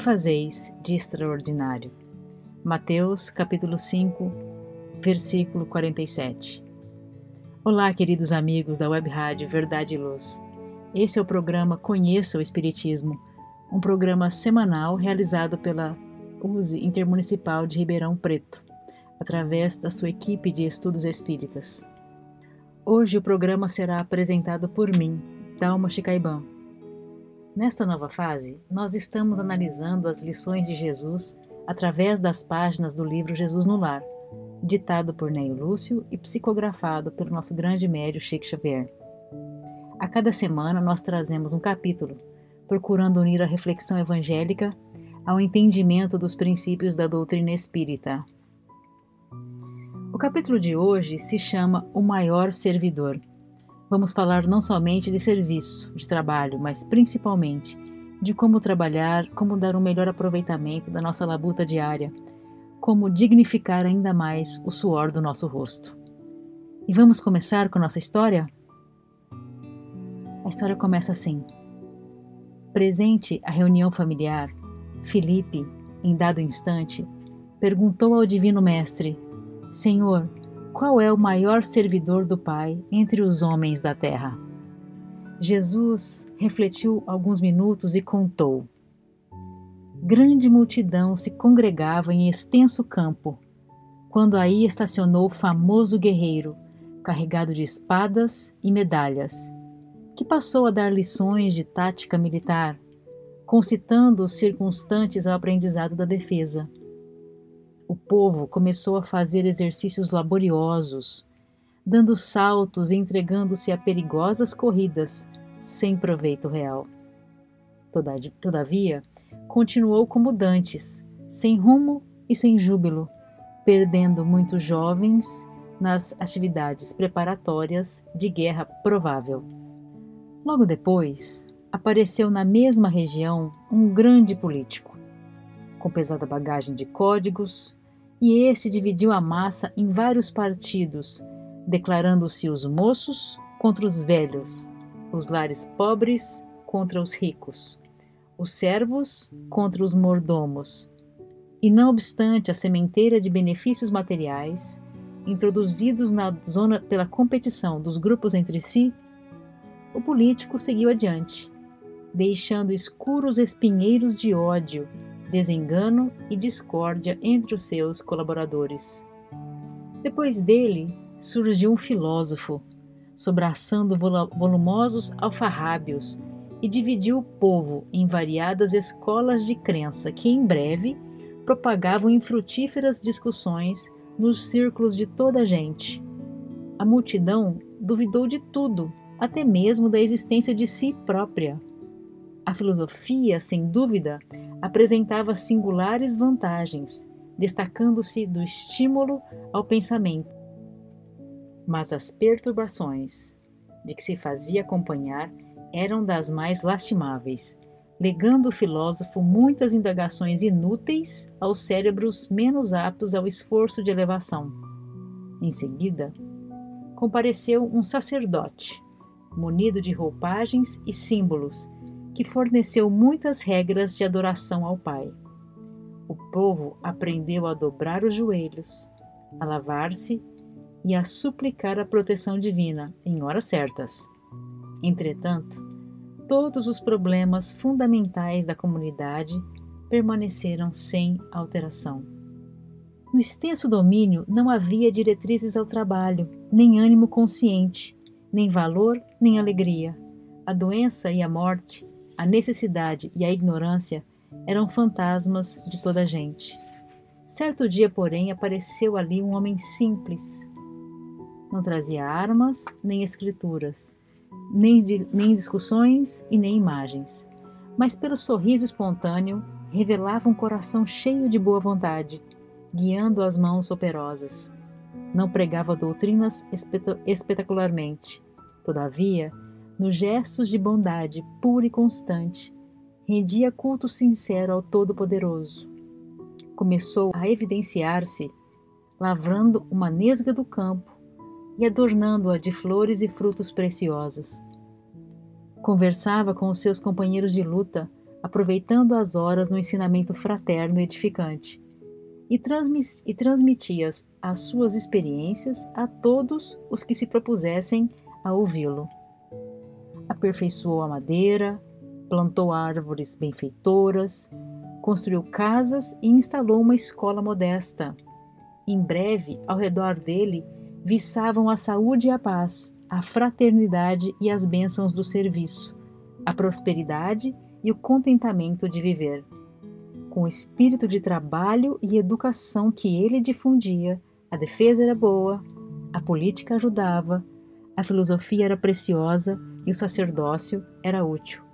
Fazeis de extraordinário? Mateus capítulo 5, versículo 47. Olá, queridos amigos da Web Rádio Verdade e Luz. Esse é o programa Conheça o Espiritismo, um programa semanal realizado pela USE Intermunicipal de Ribeirão Preto, através da sua equipe de estudos espíritas. Hoje o programa será apresentado por mim, Dalma Chicaiban Nesta nova fase, nós estamos analisando as lições de Jesus através das páginas do livro Jesus no Lar, ditado por Neio Lúcio e psicografado pelo nosso grande médio Chico Xavier. A cada semana nós trazemos um capítulo, procurando unir a reflexão evangélica ao entendimento dos princípios da doutrina espírita. O capítulo de hoje se chama O Maior Servidor Vamos falar não somente de serviço, de trabalho, mas principalmente de como trabalhar, como dar um melhor aproveitamento da nossa labuta diária, como dignificar ainda mais o suor do nosso rosto. E vamos começar com nossa história? A história começa assim. Presente à reunião familiar, Felipe, em dado instante, perguntou ao Divino Mestre: Senhor, qual é o maior servidor do Pai entre os homens da terra? Jesus refletiu alguns minutos e contou. Grande multidão se congregava em extenso campo, quando aí estacionou o famoso guerreiro, carregado de espadas e medalhas, que passou a dar lições de tática militar, concitando os circunstantes ao aprendizado da defesa o povo começou a fazer exercícios laboriosos, dando saltos e entregando-se a perigosas corridas, sem proveito real. Todavia, continuou como dantes, sem rumo e sem júbilo, perdendo muitos jovens nas atividades preparatórias de guerra provável. Logo depois, apareceu na mesma região um grande político, com pesada bagagem de códigos, e esse dividiu a massa em vários partidos, declarando-se os moços contra os velhos, os lares pobres contra os ricos, os servos contra os mordomos. E não obstante a sementeira de benefícios materiais, introduzidos na zona pela competição dos grupos entre si, o político seguiu adiante, deixando escuros espinheiros de ódio desengano e discórdia entre os seus colaboradores. Depois dele surgiu um filósofo, sobraçando volumosos alfarrábios, e dividiu o povo em variadas escolas de crença que, em breve, propagavam infrutíferas discussões nos círculos de toda a gente. A multidão duvidou de tudo, até mesmo da existência de si própria. A filosofia, sem dúvida, apresentava singulares vantagens, destacando-se do estímulo ao pensamento. Mas as perturbações de que se fazia acompanhar eram das mais lastimáveis, legando o filósofo muitas indagações inúteis aos cérebros menos aptos ao esforço de elevação. Em seguida, compareceu um sacerdote, munido de roupagens e símbolos, que forneceu muitas regras de adoração ao Pai. O povo aprendeu a dobrar os joelhos, a lavar-se e a suplicar a proteção divina em horas certas. Entretanto, todos os problemas fundamentais da comunidade permaneceram sem alteração. No extenso domínio não havia diretrizes ao trabalho, nem ânimo consciente, nem valor, nem alegria. A doença e a morte a necessidade e a ignorância eram fantasmas de toda a gente. Certo dia, porém, apareceu ali um homem simples. Não trazia armas nem escrituras, nem, nem discussões e nem imagens, mas pelo sorriso espontâneo revelava um coração cheio de boa vontade, guiando as mãos operosas. Não pregava doutrinas espetacularmente. Todavia, nos gestos de bondade pura e constante, rendia culto sincero ao Todo-Poderoso. Começou a evidenciar-se, lavrando uma nesga do campo e adornando-a de flores e frutos preciosos. Conversava com os seus companheiros de luta, aproveitando as horas no ensinamento fraterno e edificante, e, e transmitia as suas experiências a todos os que se propusessem a ouvi-lo. Aperfeiçoou a madeira, plantou árvores benfeitoras, construiu casas e instalou uma escola modesta. Em breve, ao redor dele, viçavam a saúde e a paz, a fraternidade e as bênçãos do serviço, a prosperidade e o contentamento de viver. Com o espírito de trabalho e educação que ele difundia, a defesa era boa, a política ajudava, a filosofia era preciosa e o sacerdócio era útil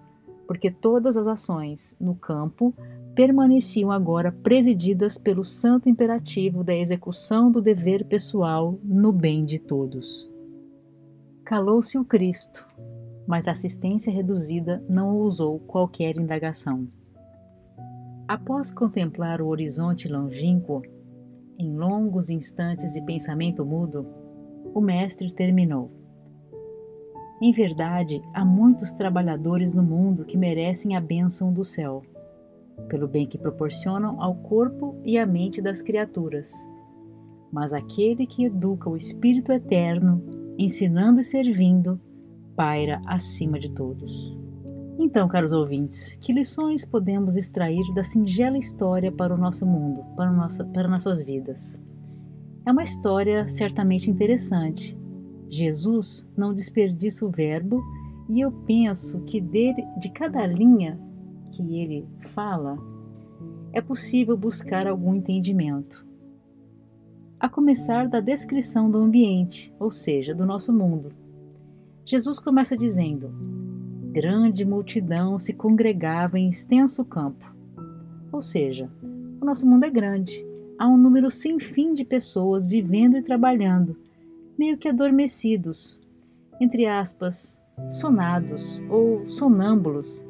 porque todas as ações no campo permaneciam agora presididas pelo santo imperativo da execução do dever pessoal no bem de todos. Calou-se o Cristo, mas a assistência reduzida não ousou qualquer indagação. Após contemplar o horizonte longínquo, em longos instantes de pensamento mudo, o mestre terminou. Em verdade, há muitos trabalhadores no mundo que merecem a bênção do céu, pelo bem que proporcionam ao corpo e à mente das criaturas. Mas aquele que educa o Espírito Eterno, ensinando e servindo, paira acima de todos. Então, caros ouvintes, que lições podemos extrair da singela história para o nosso mundo, para, nossa, para nossas vidas? É uma história certamente interessante, Jesus não desperdiça o verbo e eu penso que dele, de cada linha que ele fala, é possível buscar algum entendimento. A começar da descrição do ambiente, ou seja, do nosso mundo. Jesus começa dizendo: Grande multidão se congregava em extenso campo. Ou seja, o nosso mundo é grande. Há um número sem fim de pessoas vivendo e trabalhando meio que adormecidos, entre aspas, sonados ou sonâmbulos,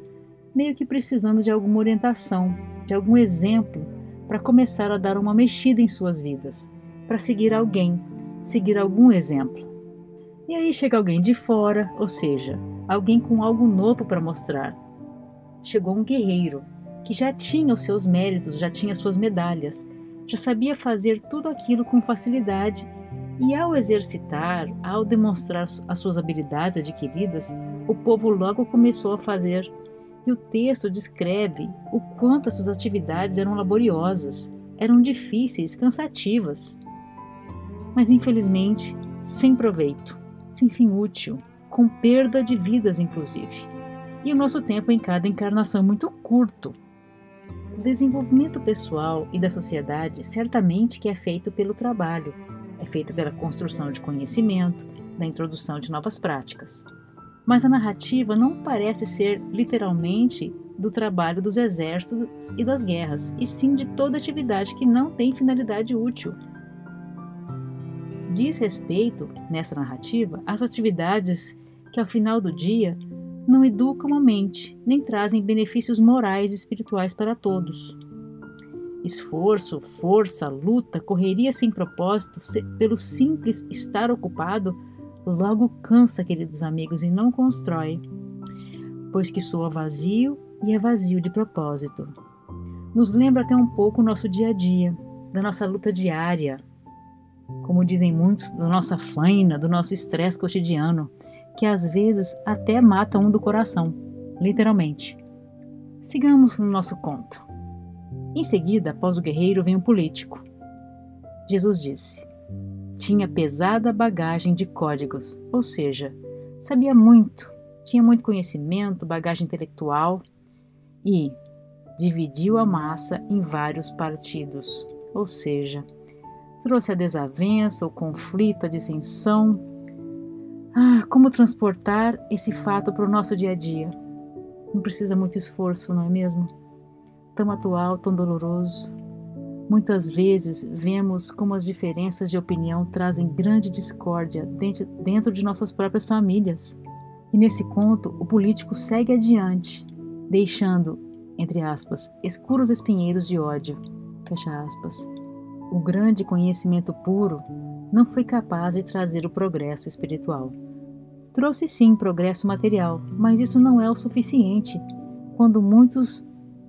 meio que precisando de alguma orientação, de algum exemplo para começar a dar uma mexida em suas vidas, para seguir alguém, seguir algum exemplo. E aí chega alguém de fora, ou seja, alguém com algo novo para mostrar. Chegou um guerreiro que já tinha os seus méritos, já tinha suas medalhas, já sabia fazer tudo aquilo com facilidade e ao exercitar, ao demonstrar as suas habilidades adquiridas, o povo logo começou a fazer. E o texto descreve o quanto essas atividades eram laboriosas, eram difíceis, cansativas. Mas infelizmente, sem proveito, sem fim útil, com perda de vidas inclusive. E o nosso tempo em cada encarnação muito curto. O desenvolvimento pessoal e da sociedade certamente que é feito pelo trabalho, é feito pela construção de conhecimento, da introdução de novas práticas. Mas a narrativa não parece ser literalmente do trabalho dos exércitos e das guerras, e sim de toda atividade que não tem finalidade útil. Diz respeito, nessa narrativa, às atividades que, ao final do dia, não educam a mente, nem trazem benefícios morais e espirituais para todos. Esforço, força, luta, correria sem propósito, pelo simples estar ocupado, logo cansa, queridos amigos, e não constrói, pois que soa vazio e é vazio de propósito. Nos lembra até um pouco o nosso dia a dia, da nossa luta diária, como dizem muitos, da nossa faina, do nosso estresse cotidiano, que às vezes até mata um do coração, literalmente. Sigamos no nosso conto. Em seguida, após o guerreiro, vem o político. Jesus disse: Tinha pesada bagagem de códigos, ou seja, sabia muito, tinha muito conhecimento, bagagem intelectual e dividiu a massa em vários partidos, ou seja, trouxe a desavença, o conflito, a dissensão, Ah, como transportar esse fato para o nosso dia a dia? Não precisa muito esforço, não é mesmo? Tão atual, tão doloroso. Muitas vezes vemos como as diferenças de opinião trazem grande discórdia dentro de nossas próprias famílias. E nesse conto, o político segue adiante, deixando, entre aspas, escuros espinheiros de ódio. Fecha aspas. O grande conhecimento puro não foi capaz de trazer o progresso espiritual. Trouxe sim progresso material, mas isso não é o suficiente. Quando muitos,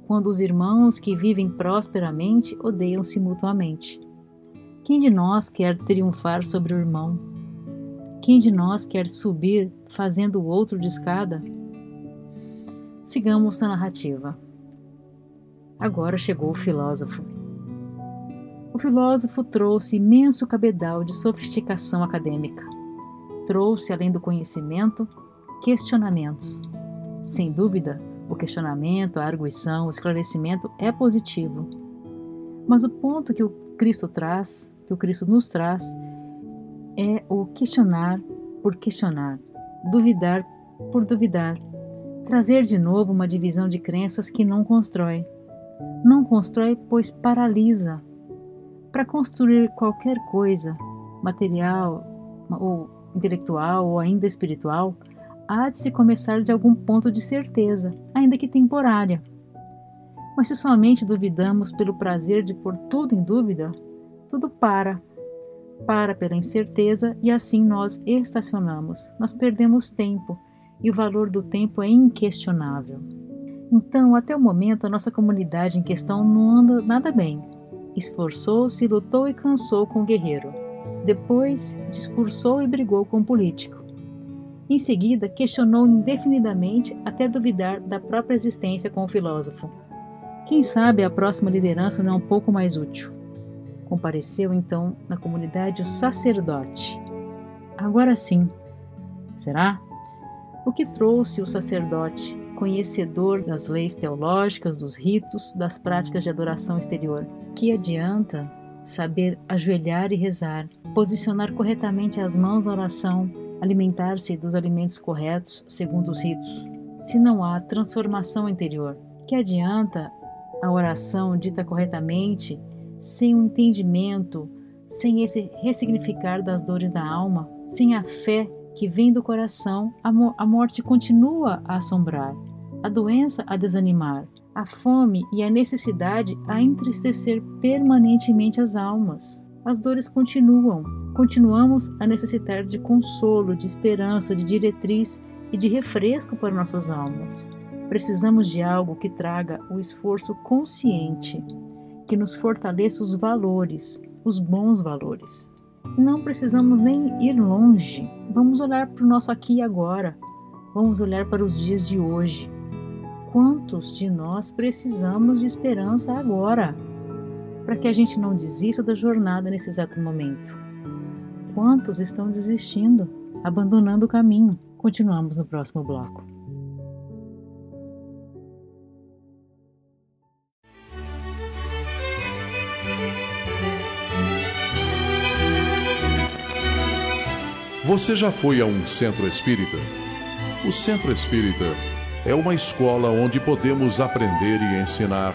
quando os irmãos que vivem prosperamente odeiam-se mutuamente. Quem de nós quer triunfar sobre o irmão? Quem de nós quer subir fazendo o outro de escada? Sigamos a narrativa. Agora chegou o filósofo. O filósofo trouxe imenso cabedal de sofisticação acadêmica. Trouxe, além do conhecimento, questionamentos. Sem dúvida, o questionamento, a arguição, o esclarecimento é positivo. Mas o ponto que o Cristo traz, que o Cristo nos traz, é o questionar por questionar, duvidar por duvidar, trazer de novo uma divisão de crenças que não constrói. Não constrói, pois paralisa. Para construir qualquer coisa, material ou intelectual ou ainda espiritual, há de se começar de algum ponto de certeza, ainda que temporária. Mas se somente duvidamos pelo prazer de pôr tudo em dúvida, tudo para para pela incerteza e assim nós estacionamos. Nós perdemos tempo e o valor do tempo é inquestionável. Então, até o momento, a nossa comunidade em questão não anda nada bem. Esforçou-se, lutou e cansou com o guerreiro. Depois, discursou e brigou com o político. Em seguida, questionou indefinidamente até duvidar da própria existência com o filósofo. Quem sabe a próxima liderança não é um pouco mais útil. Compareceu então na comunidade o sacerdote. Agora sim, será? O que trouxe o sacerdote, conhecedor das leis teológicas, dos ritos, das práticas de adoração exterior? Que adianta saber ajoelhar e rezar, posicionar corretamente as mãos na oração, alimentar-se dos alimentos corretos segundo os ritos, se não há transformação interior? Que adianta a oração dita corretamente sem o entendimento, sem esse ressignificar das dores da alma, sem a fé que vem do coração, a morte continua a assombrar, a doença a desanimar, a fome e a necessidade a entristecer permanentemente as almas. As dores continuam, continuamos a necessitar de consolo, de esperança, de diretriz e de refresco para nossas almas. Precisamos de algo que traga o esforço consciente que nos fortaleça os valores, os bons valores. Não precisamos nem ir longe, vamos olhar para o nosso aqui e agora, vamos olhar para os dias de hoje. Quantos de nós precisamos de esperança agora, para que a gente não desista da jornada nesse exato momento? Quantos estão desistindo, abandonando o caminho? Continuamos no próximo bloco. Você já foi a um centro espírita? O centro espírita é uma escola onde podemos aprender e ensinar,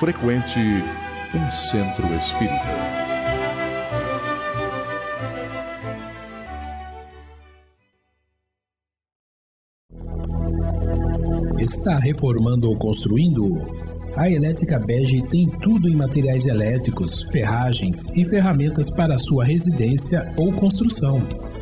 Frequente um centro espírita. Está reformando ou construindo? A Elétrica Bege tem tudo em materiais elétricos, ferragens e ferramentas para sua residência ou construção.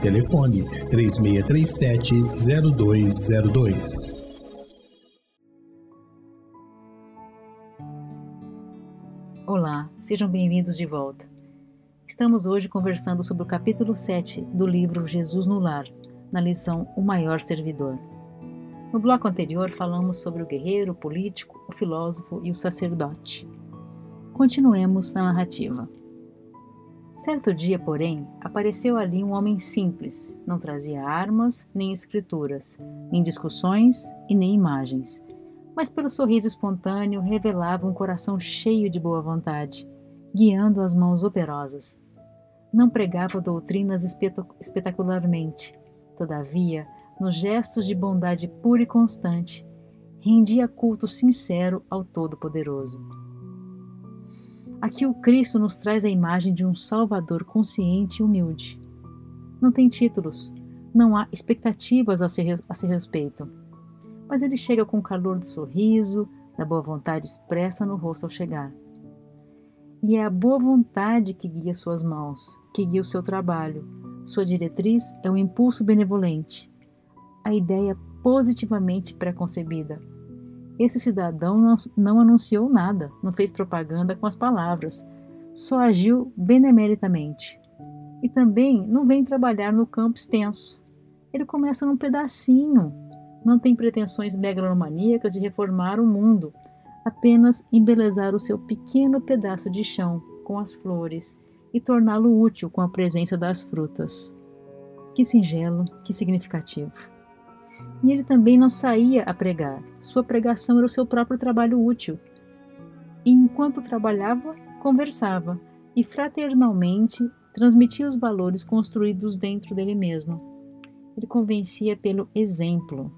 Telefone 3637-0202. Olá, sejam bem-vindos de volta. Estamos hoje conversando sobre o capítulo 7 do livro Jesus no Lar, na lição O Maior Servidor. No bloco anterior falamos sobre o guerreiro, o político, o filósofo e o sacerdote. Continuemos na narrativa. Certo dia, porém, apareceu ali um homem simples, não trazia armas, nem escrituras, nem discussões e nem imagens mas pelo sorriso espontâneo revelava um coração cheio de boa vontade, guiando as mãos operosas. Não pregava doutrinas espetacularmente, todavia, nos gestos de bondade pura e constante, rendia culto sincero ao Todo-Poderoso. Aqui o Cristo nos traz a imagem de um Salvador consciente e humilde. Não tem títulos, não há expectativas a seu, respeito mas ele chega com o calor do sorriso, da boa vontade expressa no rosto ao chegar. E é a boa vontade que guia suas mãos, que guia o seu trabalho. Sua diretriz é o impulso benevolente, a ideia positivamente preconcebida. Esse cidadão não, anunciou nada, não fez propaganda com as palavras, só agiu benemeritamente. E também não vem trabalhar no campo extenso. Ele começa num pedacinho, não tem pretensões megalomaníacas de reformar o mundo, apenas embelezar o seu pequeno pedaço de chão com as flores e torná-lo útil com a presença das frutas. Que singelo, que significativo. E ele também não saía a pregar, sua pregação era o seu próprio trabalho útil. E enquanto trabalhava, conversava e fraternalmente transmitia os valores construídos dentro dele mesmo. Ele convencia pelo exemplo,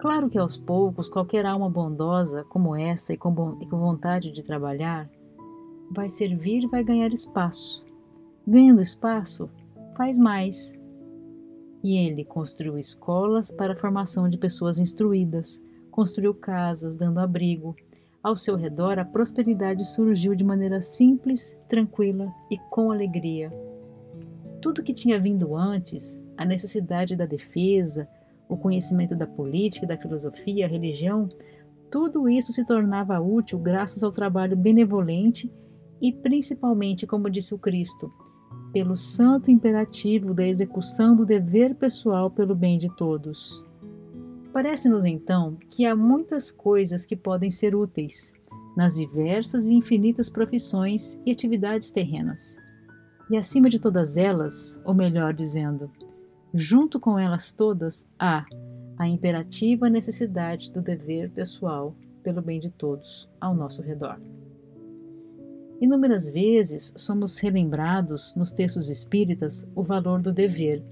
Claro que aos poucos, qualquer alma bondosa como essa e com, vontade de trabalhar vai servir e vai ganhar espaço. Ganhando espaço, faz mais. E ele construiu escolas para a formação de pessoas instruídas, construiu casas dando abrigo. Ao seu redor, a prosperidade surgiu de maneira simples, tranquila e com alegria. Tudo que tinha vindo antes, a necessidade da defesa, o conhecimento da política, da filosofia, a religião, tudo isso se tornava útil graças ao trabalho benevolente e principalmente, como disse o Cristo, pelo santo imperativo da execução do dever pessoal pelo bem de todos. Parece-nos então que há muitas coisas que podem ser úteis nas diversas e infinitas profissões e atividades terrenas. E acima de todas elas, ou melhor dizendo, Junto com elas todas há a imperativa necessidade do dever pessoal pelo bem de todos ao nosso redor. Inúmeras vezes somos relembrados nos textos espíritas o valor do dever.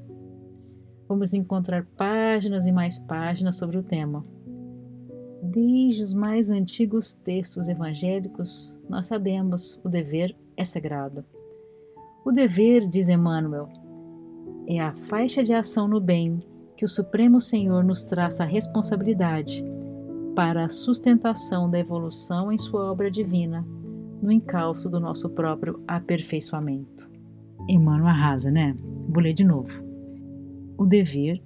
Vamos encontrar páginas e mais páginas sobre o tema. Desde os mais antigos textos evangélicos, nós sabemos o dever é sagrado. O dever, diz Emmanuel, é a faixa de ação no bem que o Supremo Senhor nos traça a responsabilidade para a sustentação da evolução em sua obra divina, no encalço do nosso próprio aperfeiçoamento. Emmanuel arrasa, né? Vou ler de novo. O dever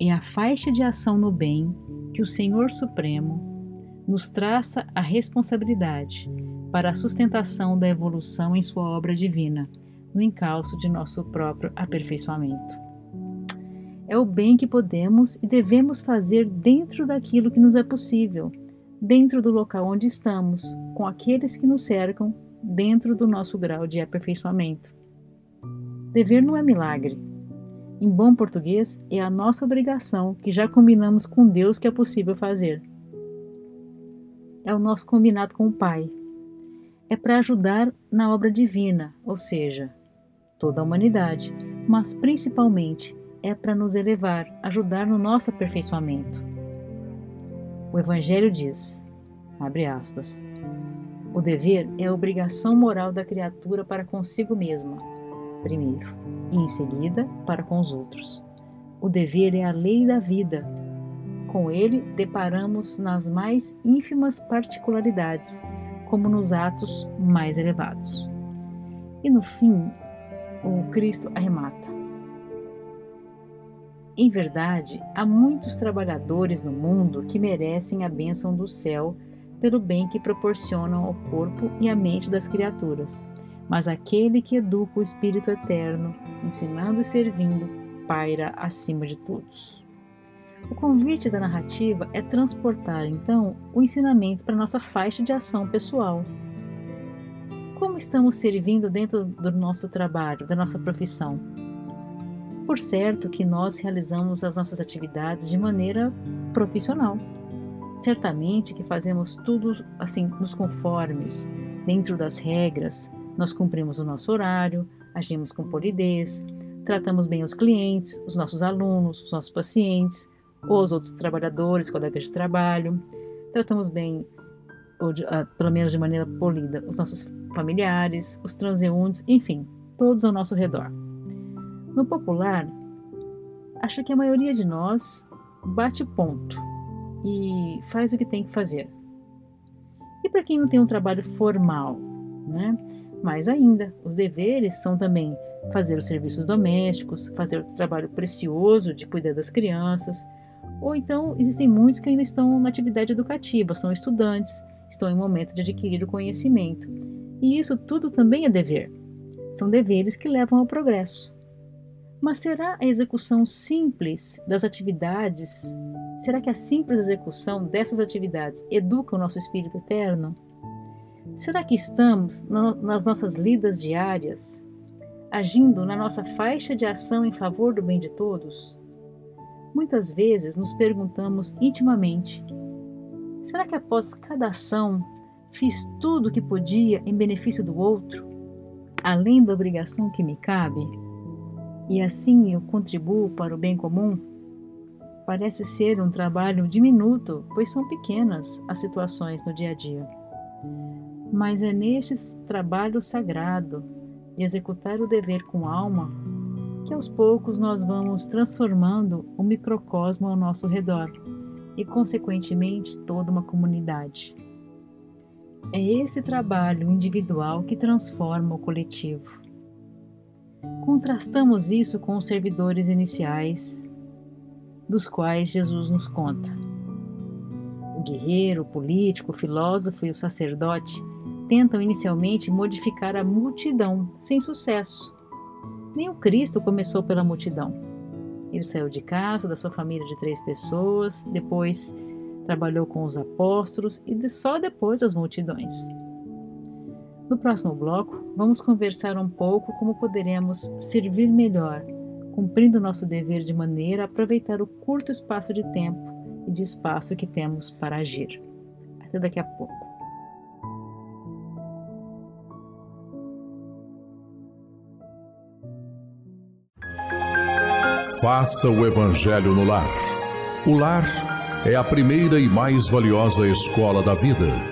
é a faixa de ação no bem que o Senhor Supremo nos traça a responsabilidade para a sustentação da evolução em sua obra divina, no encalço de nosso próprio aperfeiçoamento. É o bem que podemos e devemos fazer dentro daquilo que nos é possível, dentro do local onde estamos, com aqueles que nos cercam, dentro do nosso grau de aperfeiçoamento. Dever não é milagre. Em bom português, é a nossa obrigação que já combinamos com Deus que é possível fazer. É o nosso combinado com o Pai. É para ajudar na obra divina, ou seja, toda a humanidade, mas principalmente é para nos elevar, ajudar no nosso aperfeiçoamento. O Evangelho diz, abre aspas, o dever é a obrigação moral da criatura para consigo mesma, primeiro, e em seguida para com os outros. O dever é a lei da vida. Com ele, deparamos nas mais ínfimas particularidades, como nos atos mais elevados. E no fim, o Cristo arremata. Em verdade, há muitos trabalhadores no mundo que merecem a bênção do céu pelo bem que proporcionam ao corpo e à mente das criaturas. Mas aquele que educa o Espírito Eterno, ensinando e servindo, paira acima de todos. O convite da narrativa é transportar, então, o ensinamento para nossa faixa de ação pessoal. Como estamos servindo dentro do nosso trabalho, da nossa profissão? Por certo que nós realizamos as nossas atividades de maneira profissional. Certamente que fazemos tudo assim nos conformes, dentro das regras. Nós cumprimos o nosso horário, agimos com polidez, tratamos bem os clientes, os nossos alunos, os nossos pacientes, os outros trabalhadores, colegas de trabalho. Tratamos bem, ou de, uh, pelo menos de maneira polida, os nossos familiares, os transeuntes, enfim, todos ao nosso redor. No popular, acho que a maioria de nós bate ponto e faz o que tem que fazer. E para quem não tem um trabalho formal, né? Mais ainda, os deveres são também fazer os serviços domésticos, fazer o trabalho precioso de cuidar das crianças, ou então existem muitos que ainda estão na atividade educativa, são estudantes, estão em momento de adquirir o conhecimento. E isso tudo também é dever. São deveres que levam ao progresso. Mas será a execução simples das atividades? Será que a simples execução dessas atividades educa o nosso espírito eterno? Será que estamos, nas nossas lidas diárias, agindo na nossa faixa de ação em favor do bem de todos? Muitas vezes nos perguntamos intimamente: será que após cada ação fiz tudo o que podia em benefício do outro, além da obrigação que me cabe? E assim eu contribuo para o bem comum? Parece ser um trabalho diminuto, pois são pequenas as situações no dia a dia. Mas é neste trabalho sagrado de executar o dever com alma que aos poucos nós vamos transformando o microcosmo ao nosso redor e, consequentemente, toda uma comunidade. É esse trabalho individual que transforma o coletivo. Contrastamos isso com os servidores iniciais, dos quais Jesus nos conta. O guerreiro, o político, o filósofo e o sacerdote tentam inicialmente modificar a multidão, sem sucesso. Nem o Cristo começou pela multidão. Ele saiu de casa, da sua família de três pessoas, depois trabalhou com os apóstolos e só depois as multidões. No próximo bloco, vamos conversar um pouco como poderemos servir melhor, cumprindo nosso dever de maneira a aproveitar o curto espaço de tempo e de espaço que temos para agir. Até daqui a pouco. Faça o Evangelho no lar. O lar é a primeira e mais valiosa escola da vida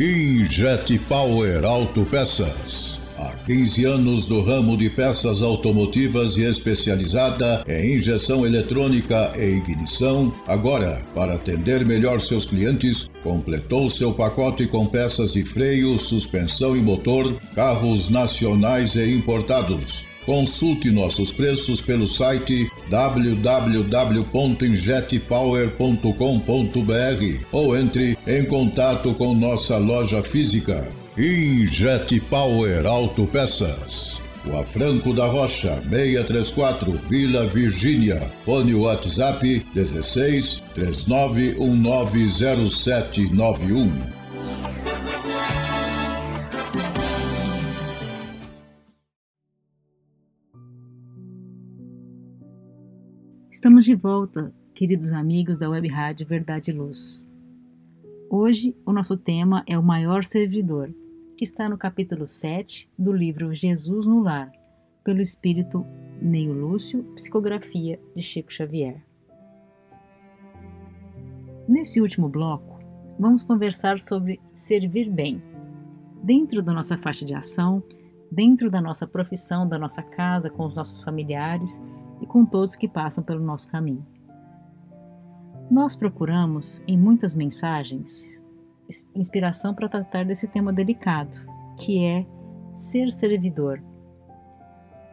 Injet Power Autopeças. Há 15 anos no ramo de peças automotivas e especializada em injeção eletrônica e ignição, agora, para atender melhor seus clientes, completou seu pacote com peças de freio, suspensão e motor, carros nacionais e importados Consulte nossos preços pelo site www.injetpower.com.br ou entre em contato com nossa loja física. Injet Power Autopeças. Rua Franco da Rocha, 634, Vila Virgínia. Fone WhatsApp 16 39190791. Estamos de volta, queridos amigos da Web Rádio Verdade e Luz. Hoje o nosso tema é o maior servidor, que está no capítulo 7 do livro Jesus no Lar, pelo espírito Neio Lúcio, psicografia de Chico Xavier. Nesse último bloco, vamos conversar sobre servir bem. Dentro da nossa faixa de ação, dentro da nossa profissão, da nossa casa, com os nossos familiares com todos que passam pelo nosso caminho. Nós procuramos, em muitas mensagens, inspiração para tratar desse tema delicado, que é ser servidor.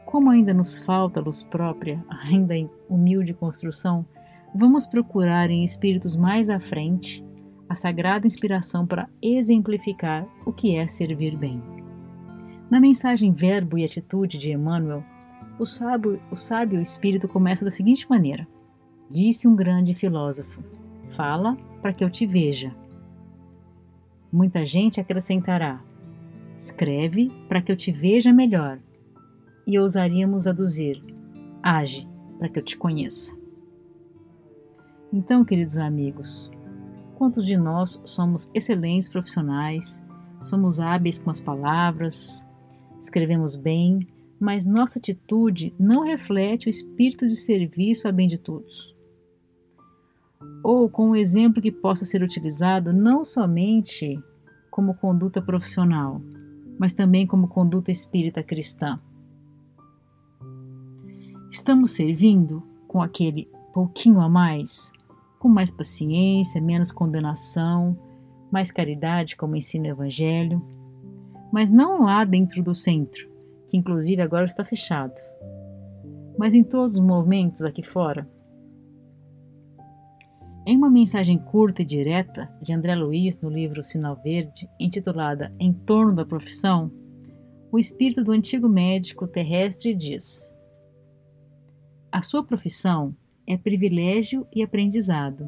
Como ainda nos falta luz própria, ainda em humilde construção, vamos procurar em espíritos mais à frente a sagrada inspiração para exemplificar o que é servir bem. Na mensagem Verbo e Atitude de Emmanuel, o sábio, o sábio espírito começa da seguinte maneira: Disse um grande filósofo: Fala para que eu te veja. Muita gente acrescentará: Escreve para que eu te veja melhor. E ousaríamos aduzir: Age para que eu te conheça. Então, queridos amigos, quantos de nós somos excelentes profissionais, somos hábeis com as palavras, escrevemos bem, mas nossa atitude não reflete o espírito de serviço a bem de todos. Ou com um exemplo que possa ser utilizado não somente como conduta profissional, mas também como conduta espírita cristã. Estamos servindo com aquele pouquinho a mais, com mais paciência, menos condenação, mais caridade, como ensina o Evangelho, mas não lá dentro do centro, inclusive agora está fechado. Mas em todos os movimentos aqui fora. Em uma mensagem curta e direta de André Luiz no livro Sinal Verde, intitulada Em torno da profissão, o espírito do antigo médico terrestre diz: A sua profissão é privilégio e aprendizado.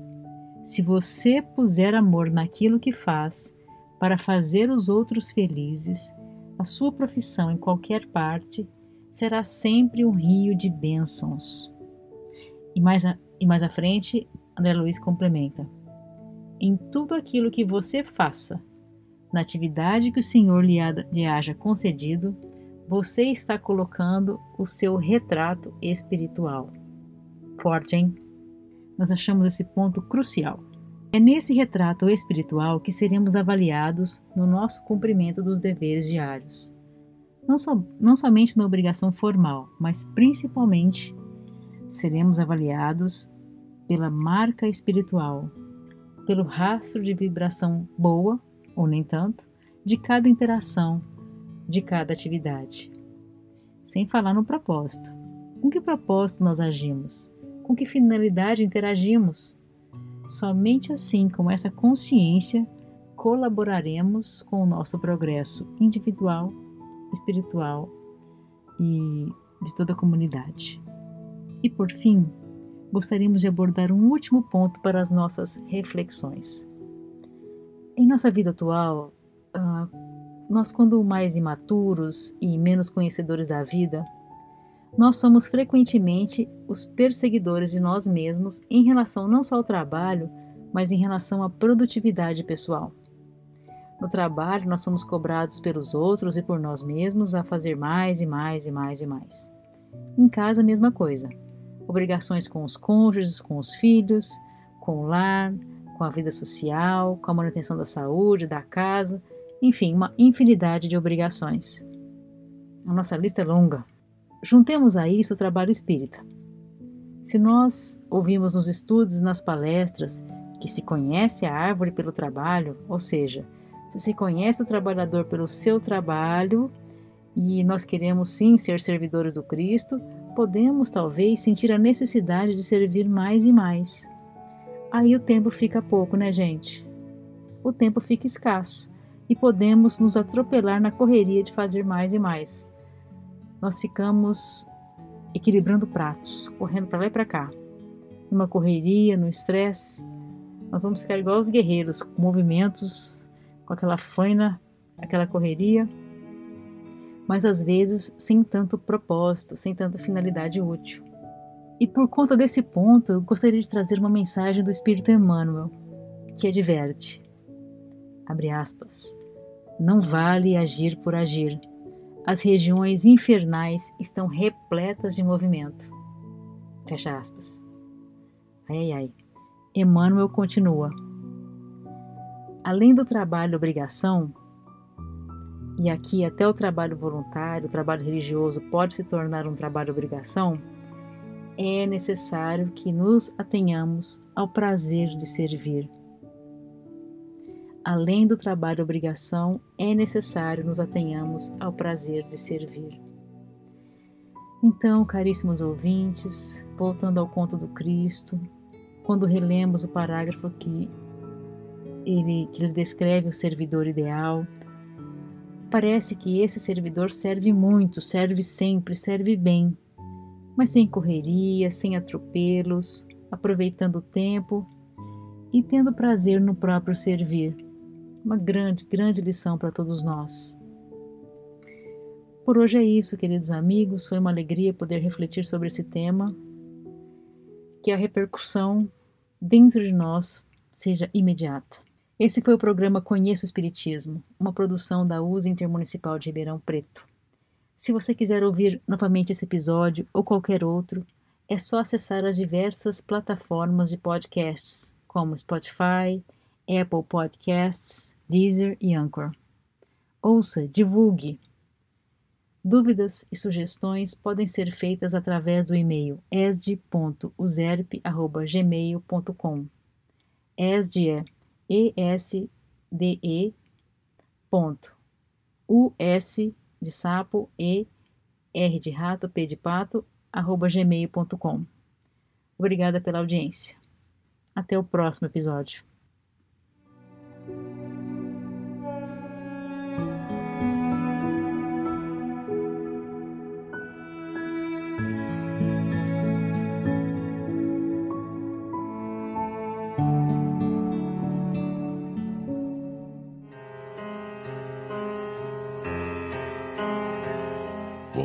Se você puser amor naquilo que faz, para fazer os outros felizes, a sua profissão em qualquer parte será sempre um rio de bênçãos. E mais, a, e mais à frente, André Luiz complementa: Em tudo aquilo que você faça, na atividade que o Senhor lhe, lhe haja concedido, você está colocando o seu retrato espiritual. Forte, hein? Nós achamos esse ponto crucial. É nesse retrato espiritual que seremos avaliados no nosso cumprimento dos deveres diários. Não, so, não somente na obrigação formal, mas principalmente seremos avaliados pela marca espiritual, pelo rastro de vibração boa, ou nem tanto, de cada interação, de cada atividade. Sem falar no propósito. Com que propósito nós agimos? Com que finalidade interagimos? Somente assim, com essa consciência, colaboraremos com o nosso progresso individual, espiritual e de toda a comunidade. E por fim, gostaríamos de abordar um último ponto para as nossas reflexões. Em nossa vida atual, ah, nós, quando mais imaturos e menos conhecedores da vida, nós somos frequentemente os perseguidores de nós mesmos em relação não só ao trabalho, mas em relação à produtividade pessoal. No trabalho, nós somos cobrados pelos outros e por nós mesmos a fazer mais e mais e mais e mais. Em casa, a mesma coisa. Obrigações com os cônjuges, com os filhos, com o lar, com a vida social, com a manutenção da saúde, da casa, enfim, uma infinidade de obrigações. A nossa lista é longa. Juntemos a isso o trabalho espírita. Se nós ouvimos nos estudos nas palestras que se conhece a árvore pelo trabalho, ou seja, se se conhece o trabalhador pelo seu trabalho e nós queremos sim ser servidores do Cristo, podemos talvez sentir a necessidade de servir mais e mais. Aí o tempo fica pouco, né, gente? O tempo fica escasso e podemos nos atropelar na correria de fazer mais e mais. Nós ficamos equilibrando pratos, correndo para lá e para cá. Numa correria, no estresse, nós vamos ficar igual os guerreiros, com movimentos, com aquela faina, aquela correria mas às vezes sem tanto propósito, sem tanta finalidade útil. E por conta desse ponto, eu gostaria de trazer uma mensagem do Espírito Emmanuel, que adverte: abre aspas, não vale agir por agir. As regiões infernais estão repletas de movimento. Fecha aspas. Ai, ai. Emmanuel continua. Além do trabalho obrigação, e aqui até o trabalho voluntário, o trabalho religioso pode se tornar um trabalho obrigação, é necessário que nos atenhamos ao prazer de servir. Além do trabalho obrigação, é necessário nos atenhamos ao prazer de servir. Então, caríssimos ouvintes, voltando ao conto do Cristo, quando relemos o parágrafo que ele, que ele descreve o servidor ideal, Parece que esse servidor serve muito, serve sempre, serve bem, mas sem correria, sem atropelos, aproveitando o tempo e tendo prazer no próprio servir. Uma grande, grande lição para todos nós. Por hoje é isso, queridos amigos. Foi uma alegria poder refletir sobre esse tema. Que a repercussão dentro de nós seja imediata. Esse foi o programa Conheça o Espiritismo, uma produção da USA Intermunicipal de Ribeirão Preto. Se você quiser ouvir novamente esse episódio ou qualquer outro, é só acessar as diversas plataformas de podcasts, como Spotify, Apple Podcasts, Deezer e Anchor. Ouça, divulgue. Dúvidas e sugestões podem ser feitas através do e-mail esd.userp.gmail.com. ESD é esde ponto us de sapo e r de rato p de pato arroba gmail.com. Obrigada pela audiência. Até o próximo episódio.